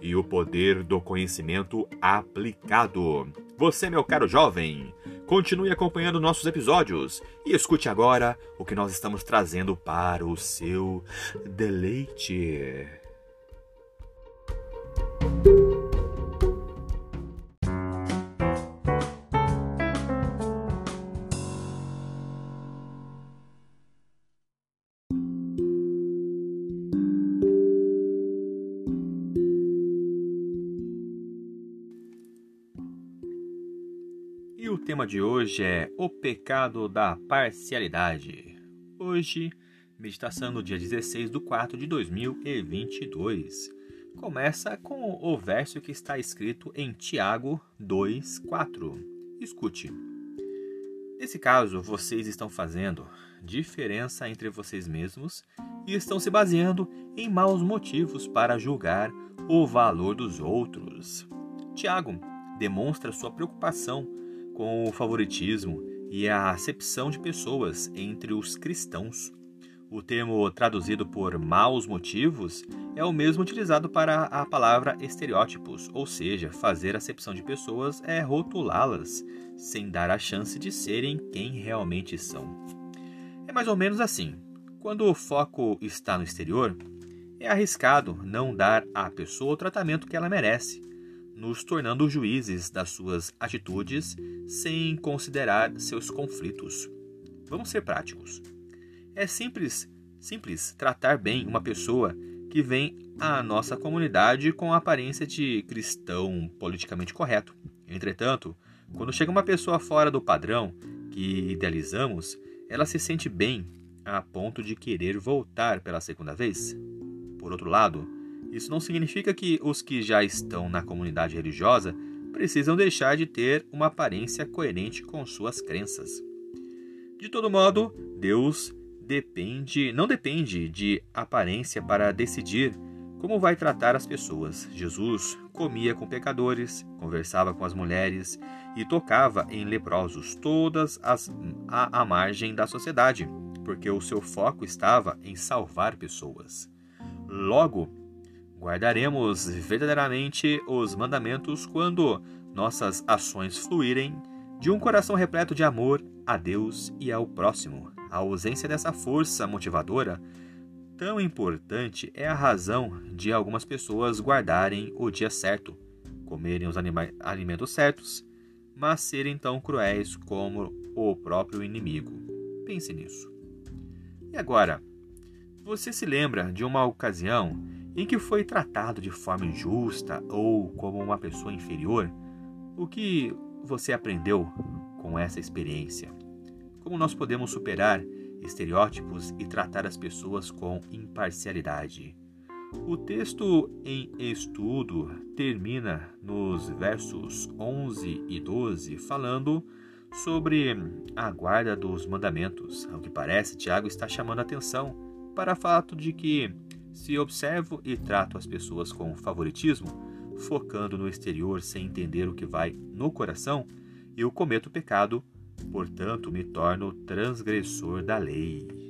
e o poder do conhecimento aplicado. Você, meu caro jovem, Continue acompanhando nossos episódios e escute agora o que nós estamos trazendo para o seu deleite. Tema de hoje é o pecado da parcialidade. Hoje, meditação no dia 16 de 4 de 2022. Começa com o verso que está escrito em Tiago 2:4. Escute. Nesse caso, vocês estão fazendo diferença entre vocês mesmos e estão se baseando em maus motivos para julgar o valor dos outros. Tiago demonstra sua preocupação com o favoritismo e a acepção de pessoas entre os cristãos. O termo traduzido por maus motivos é o mesmo utilizado para a palavra estereótipos, ou seja, fazer acepção de pessoas é rotulá-las, sem dar a chance de serem quem realmente são. É mais ou menos assim. Quando o foco está no exterior, é arriscado não dar à pessoa o tratamento que ela merece, nos tornando juízes das suas atitudes sem considerar seus conflitos. Vamos ser práticos. É simples, simples tratar bem uma pessoa que vem à nossa comunidade com a aparência de cristão politicamente correto. Entretanto, quando chega uma pessoa fora do padrão que idealizamos, ela se sente bem a ponto de querer voltar pela segunda vez. Por outro lado, isso não significa que os que já estão na comunidade religiosa precisam deixar de ter uma aparência coerente com suas crenças. De todo modo, Deus depende, não depende de aparência para decidir como vai tratar as pessoas. Jesus comia com pecadores, conversava com as mulheres e tocava em leprosos, todas as à, à margem da sociedade, porque o seu foco estava em salvar pessoas. Logo, Guardaremos verdadeiramente os mandamentos quando nossas ações fluírem de um coração repleto de amor a Deus e ao próximo. A ausência dessa força motivadora tão importante é a razão de algumas pessoas guardarem o dia certo, comerem os alimentos certos, mas serem tão cruéis como o próprio inimigo. Pense nisso. E agora, você se lembra de uma ocasião em que foi tratado de forma injusta ou como uma pessoa inferior, o que você aprendeu com essa experiência? Como nós podemos superar estereótipos e tratar as pessoas com imparcialidade? O texto em estudo termina nos versos 11 e 12 falando sobre a guarda dos mandamentos. Ao que parece, Tiago está chamando atenção para o fato de que se observo e trato as pessoas com favoritismo, focando no exterior sem entender o que vai no coração, eu cometo pecado, portanto me torno transgressor da lei.